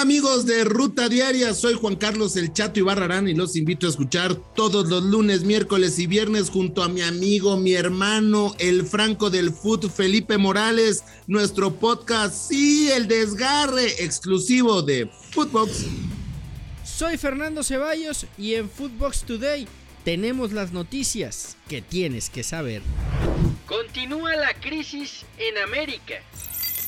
Hola amigos de Ruta Diaria, soy Juan Carlos El Chato Ibarrarán y los invito a escuchar todos los lunes, miércoles y viernes junto a mi amigo, mi hermano, el Franco del Foot, Felipe Morales, nuestro podcast, sí, el desgarre exclusivo de Footbox. Soy Fernando Ceballos y en Footbox Today tenemos las noticias que tienes que saber. Continúa la crisis en América.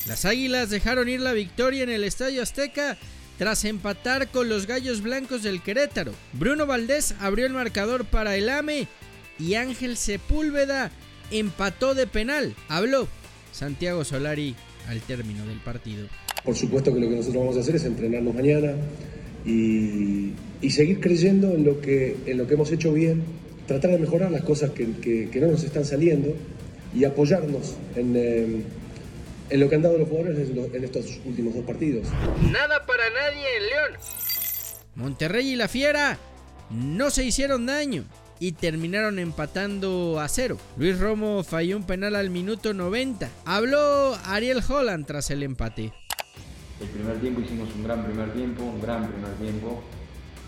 Las Águilas dejaron ir la victoria en el Estadio Azteca tras empatar con los Gallos Blancos del Querétaro. Bruno Valdés abrió el marcador para el AME y Ángel Sepúlveda empató de penal. Habló Santiago Solari al término del partido. Por supuesto que lo que nosotros vamos a hacer es entrenarnos mañana y, seguir creyendo en lo, que, en lo que hemos hecho bien, tratar de mejorar las cosas que, no nos están saliendo y apoyarnos en... Eh, en lo que han dado los jugadores en estos últimos dos partidos. Nada para nadie en León. Monterrey y la Fiera no se hicieron daño y terminaron empatando a cero. Luis Romo falló un penal al minuto 90. Habló Ariel Holland tras el empate. El primer tiempo hicimos un gran primer tiempo, un gran primer tiempo.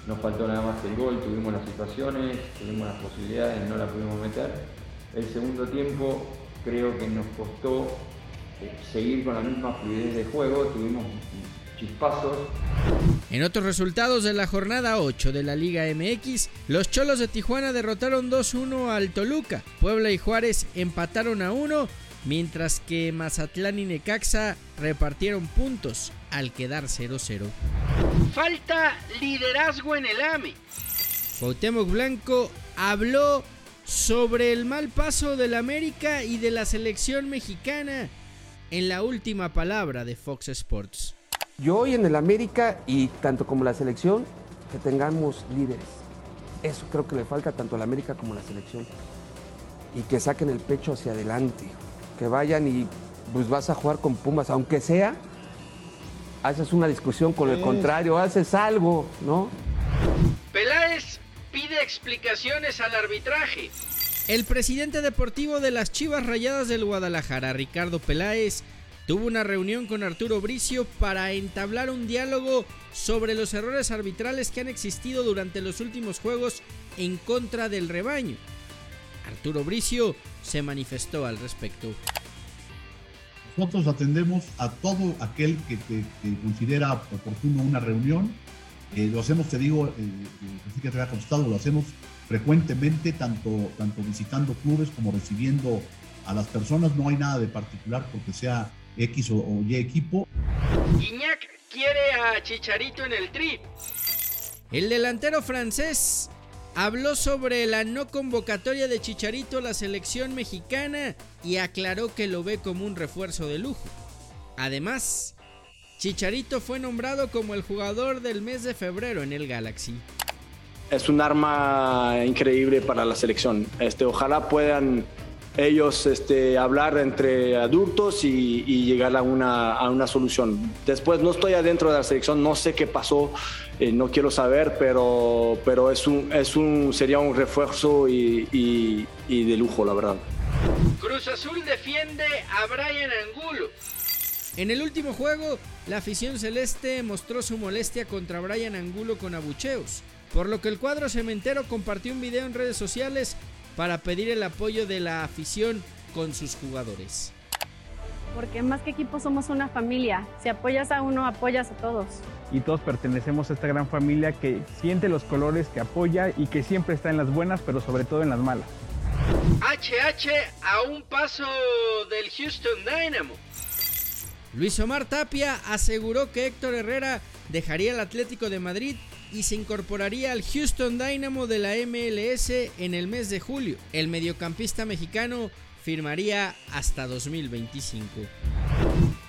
Nos faltó nada más el gol, tuvimos las situaciones, tuvimos las posibilidades, no la pudimos meter. El segundo tiempo creo que nos costó seguir con la misma fluidez de juego, tuvimos chispazos. En otros resultados de la jornada 8 de la Liga MX, los Cholos de Tijuana derrotaron 2-1 al Toluca, Puebla y Juárez empataron a 1, mientras que Mazatlán y Necaxa repartieron puntos al quedar 0-0. Falta liderazgo en el AME. Cuauhtémoc Blanco habló sobre el mal paso del América y de la selección mexicana en la última palabra de Fox Sports. Yo hoy en el América y tanto como la selección, que tengamos líderes. Eso creo que le falta tanto a la América como a la selección. Y que saquen el pecho hacia adelante. Que vayan y pues vas a jugar con Pumas, aunque sea, haces una discusión con el contrario, haces algo, ¿no? Peláez pide explicaciones al arbitraje. El presidente deportivo de las Chivas Rayadas del Guadalajara, Ricardo Peláez, tuvo una reunión con Arturo Bricio para entablar un diálogo sobre los errores arbitrales que han existido durante los últimos juegos en contra del rebaño. Arturo Bricio se manifestó al respecto. Nosotros atendemos a todo aquel que, considera oportuno una reunión. Eh, lo hacemos, te digo, eh, eh, así que te había constado, lo hacemos frecuentemente, tanto, tanto visitando clubes como recibiendo a las personas. No hay nada de particular porque sea X o, Y equipo. Guiñac quiere a Chicharito en el tri. El delantero francés habló sobre la no convocatoria de Chicharito a la selección mexicana y aclaró que lo ve como un refuerzo de lujo. Además, Chicharito fue nombrado como el jugador del mes de febrero en el Galaxy es un arma increíble para la selección. Este, ojalá puedan ellos este, hablar entre adultos y, llegar a una, a una, solución. Después no estoy adentro de la selección, no sé qué pasó, eh, no quiero saber, pero, pero es un, es un, sería un refuerzo y, y de lujo, la verdad. Cruz Azul defiende a Brian Angulo. En el último juego, la afición celeste mostró su molestia contra Brian Angulo con abucheos por lo que el cuadro cementero compartió un video en redes sociales para pedir el apoyo de la afición con sus jugadores. Porque más que equipo somos una familia. Si apoyas a uno, apoyas a todos. Y todos pertenecemos a esta gran familia que siente los colores, que apoya y que siempre está en las buenas, pero sobre todo en las malas. HH a un paso del Houston Dynamo. Luis Omar Tapia aseguró que Héctor Herrera dejaría el Atlético de Madrid y se incorporaría al Houston Dynamo de la MLS en el mes de julio. El mediocampista mexicano firmaría hasta 2025.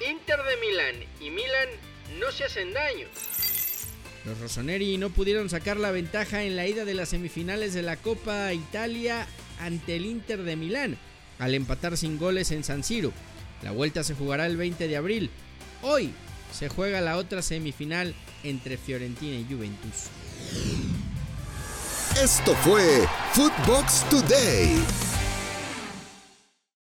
Inter de Milán y Milán no se hacen daño. Los Rossoneri no pudieron sacar la ventaja en la ida de las semifinales de la Copa Italia ante el Inter de Milán, al empatar sin goles en San Siro. La vuelta se jugará el 20 de abril. Hoy se juega la otra semifinal entre Fiorentina y Juventus. Esto fue Footbox Today.